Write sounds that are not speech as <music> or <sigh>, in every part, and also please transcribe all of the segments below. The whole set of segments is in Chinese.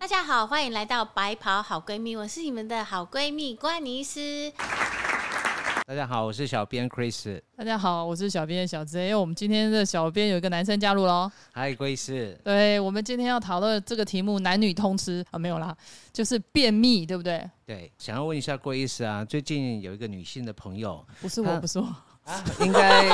大家好，欢迎来到白袍好闺蜜，我是你们的好闺蜜关妮斯。大家好，我是小编 Chris。大家好，我是小编小 Z。因为我们今天的小编有一个男生加入喽。嗨，Grace。对，我们今天要讨论这个题目，男女通吃啊，没有啦，就是便秘，对不对？对，想要问一下 Grace 啊，最近有一个女性的朋友，不是我，不是我。应该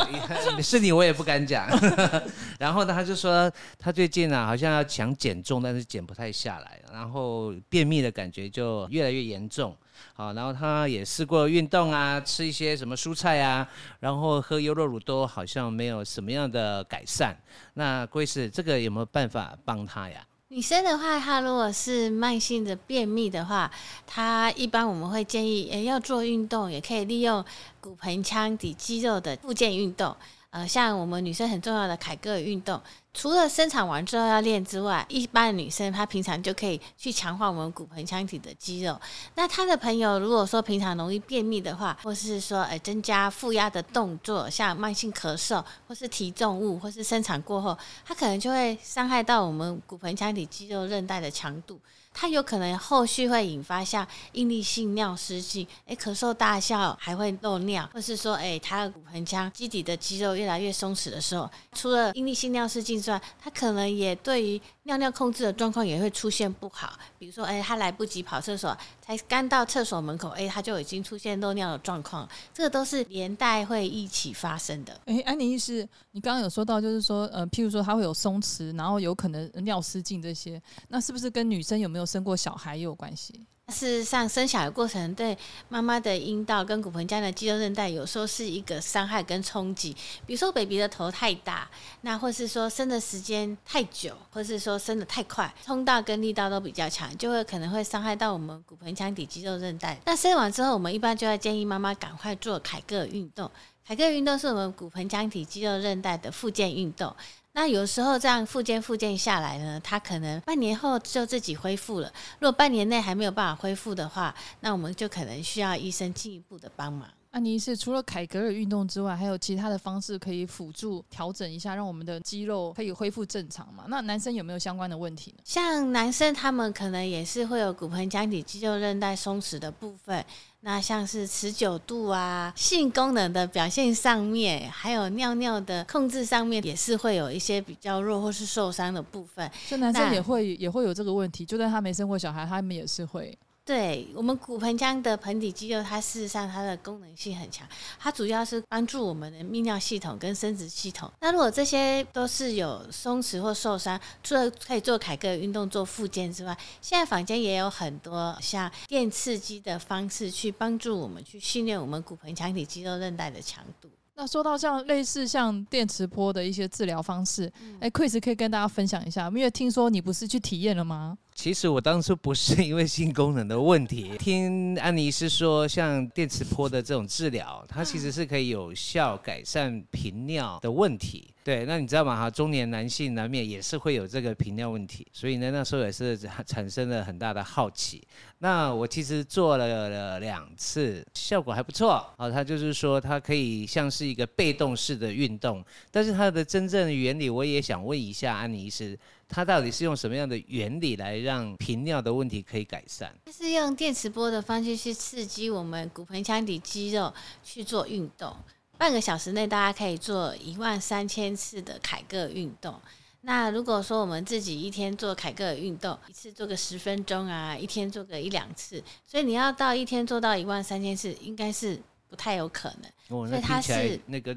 <laughs> 是你，我也不敢讲。<laughs> 然后呢，他就说他最近啊，好像要想减重，但是减不太下来，然后便秘的感觉就越来越严重。好，然后他也试过运动啊，吃一些什么蔬菜啊，然后喝优酪乳都好像没有什么样的改善。那贵士，这个有没有办法帮他呀？女生的话，她如果是慢性的便秘的话，她一般我们会建议，诶，要做运动，也可以利用骨盆腔底肌肉的附件运动。呃，像我们女生很重要的凯格尔运动，除了生产完之后要练之外，一般的女生她平常就可以去强化我们骨盆腔体的肌肉。那她的朋友如果说平常容易便秘的话，或是说呃增加负压的动作，像慢性咳嗽，或是提重物，或是生产过后，她可能就会伤害到我们骨盆腔体肌肉韧带的强度。它有可能后续会引发像应力性尿失禁，哎，咳嗽大笑还会漏尿，或是说，哎，他的骨盆腔基底的肌肉越来越松弛的时候，除了应力性尿失禁之外，他可能也对于尿尿控制的状况也会出现不好。比如说，哎，他来不及跑厕所，才刚到厕所门口，哎，他就已经出现漏尿的状况，这个都是连带会一起发生的。哎，安妮医师，你刚刚有说到，就是说，呃，譬如说他会有松弛，然后有可能尿失禁这些，那是不是跟女生有没有？生过小孩也有关系。事实上，生小孩过程对妈妈的阴道跟骨盆腔的肌肉韧带，有时候是一个伤害跟冲击。比如说，baby 的头太大，那或是说生的时间太久，或是说生的太快，冲到跟力道都比较强，就会可能会伤害到我们骨盆腔底肌肉韧带。那生完之后，我们一般就要建议妈妈赶快做凯格尔运动。凯格尔运动是我们骨盆腔体肌肉韧带的附件运动。那有时候这样复健复健下来呢，他可能半年后就自己恢复了。如果半年内还没有办法恢复的话，那我们就可能需要医生进一步的帮忙。那你是除了凯格尔运动之外，还有其他的方式可以辅助调整一下，让我们的肌肉可以恢复正常吗？那男生有没有相关的问题呢？像男生他们可能也是会有骨盆腔底肌肉韧带松弛的部分。那像是持久度啊，性功能的表现上面，还有尿尿的控制上面，也是会有一些比较弱或是受伤的部分。就男生也会也会有这个问题，就算他没生过小孩，他们也是会。对我们骨盆腔的盆底肌肉，它事实上它的功能性很强，它主要是帮助我们的泌尿系统跟生殖系统。那如果这些都是有松弛或受伤，除了可以做凯格尔运动做复健之外，现在坊间也有很多像电刺激的方式去帮助我们去训练我们骨盆腔体肌肉韧带的强度。那说到像类似像电磁波的一些治疗方式，哎，Chris 可以跟大家分享一下，因为听说你不是去体验了吗？其实我当初不是因为性功能的问题，听安妮是说，像电磁波的这种治疗，它其实是可以有效改善频尿的问题。对，那你知道吗？哈，中年男性难免也是会有这个频尿问题，所以呢，那时候也是产生了很大的好奇。那我其实做了两次，效果还不错。啊，它就是说，它可以像是一个被动式的运动，但是它的真正原理，我也想问一下安妮医师。它到底是用什么样的原理来让频尿的问题可以改善？它是用电磁波的方式去刺激我们骨盆腔底肌肉去做运动，半个小时内大家可以做一万三千次的凯格尔运动。那如果说我们自己一天做凯格尔运动，一次做个十分钟啊，一天做个一两次，所以你要到一天做到一万三千次，应该是不太有可能。哦，那听起来那个。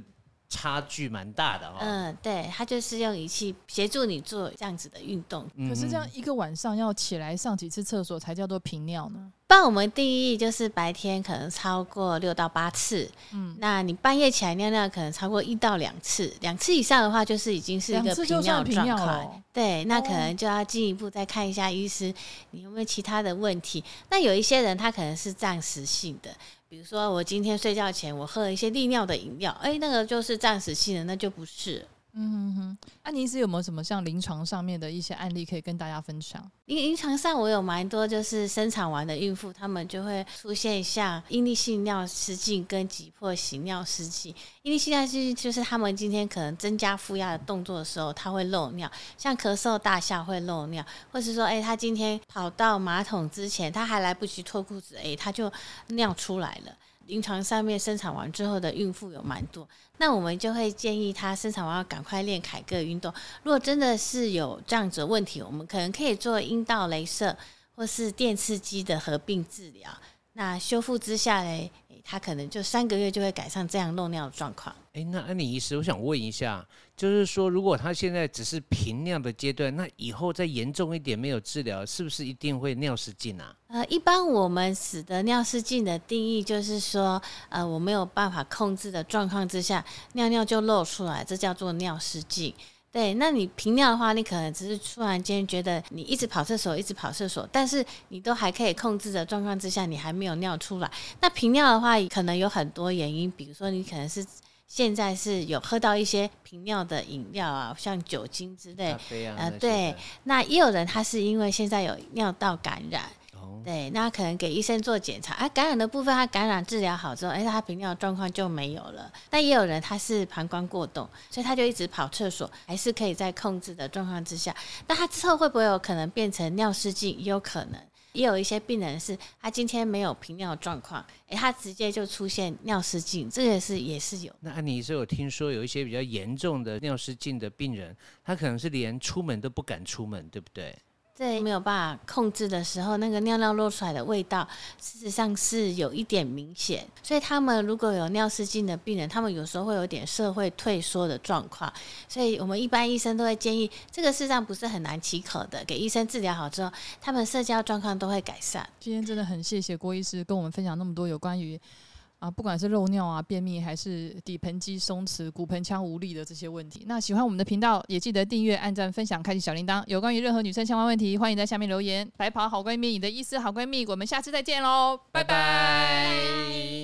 差距蛮大的哦。嗯，对，他就是用仪器协助你做这样子的运动。可是这样一个晚上要起来上几次厕所才叫做频尿呢？帮我们定义就是白天可能超过六到八次，嗯，那你半夜起来尿尿可能超过一到两次，两次以上的话就是已经是一个频尿状况。对，那可能就要进一步再看一下医师，你有没有其他的问题？那有一些人他可能是暂时性的。比如说，我今天睡觉前我喝了一些利尿的饮料，哎，那个就是暂时性的，那就不是。嗯哼哼，安妮是有没有什么像临床上面的一些案例可以跟大家分享？临临床上我有蛮多就是生产完的孕妇，她们就会出现像应力性尿失禁跟急迫型尿失禁。应力性尿失禁就是她们今天可能增加负压的动作的时候，她会漏尿，像咳嗽、大笑会漏尿，或是说，哎、她今天跑到马桶之前，她还来不及脱裤子，哎、她就尿出来了。临床上面生产完之后的孕妇有蛮多，那我们就会建议她生产完要赶快练凯歌运动。如果真的是有这样子的问题，我们可能可以做阴道镭射或是电刺激的合并治疗。那修复之下嘞，诶它可能就三个月就会改善这样漏尿的状况。哎，那安妮医师，我想问一下，就是说，如果他现在只是频尿的阶段，那以后再严重一点没有治疗，是不是一定会尿失禁啊？呃，一般我们使得尿失禁的定义就是说，呃，我没有办法控制的状况之下，尿尿就漏出来，这叫做尿失禁。对，那你频尿的话，你可能只是突然间觉得你一直跑厕所，一直跑厕所，但是你都还可以控制的状况之下，你还没有尿出来。那频尿的话，可能有很多原因，比如说你可能是现在是有喝到一些频尿的饮料啊，像酒精之类呃对，那也有人他是因为现在有尿道感染。对，那可能给医生做检查，啊，感染的部分他感染治疗好之后，哎，他频尿状况就没有了。但也有人他是膀胱过动，所以他就一直跑厕所，还是可以在控制的状况之下。那他之后会不会有可能变成尿失禁？也有可能。也有一些病人是他今天没有频尿状况，哎，他直接就出现尿失禁，这个是也是有。那安妮医师有听说有一些比较严重的尿失禁的病人，他可能是连出门都不敢出门，对不对？在没有办法控制的时候，那个尿尿漏出来的味道，事实上是有一点明显。所以他们如果有尿失禁的病人，他们有时候会有点社会退缩的状况。所以我们一般医生都会建议，这个事实上不是很难启口的，给医生治疗好之后，他们社交状况都会改善。今天真的很谢谢郭医师跟我们分享那么多有关于啊，不管是漏尿啊、便秘，还是底盆肌松弛、骨盆腔无力的这些问题。那喜欢我们的频道，也记得订阅、按赞、分享、开启小铃铛。有关于任何女生相关问题，欢迎在下面留言。白袍好闺蜜，你的意思好闺蜜，我们下次再见喽，拜拜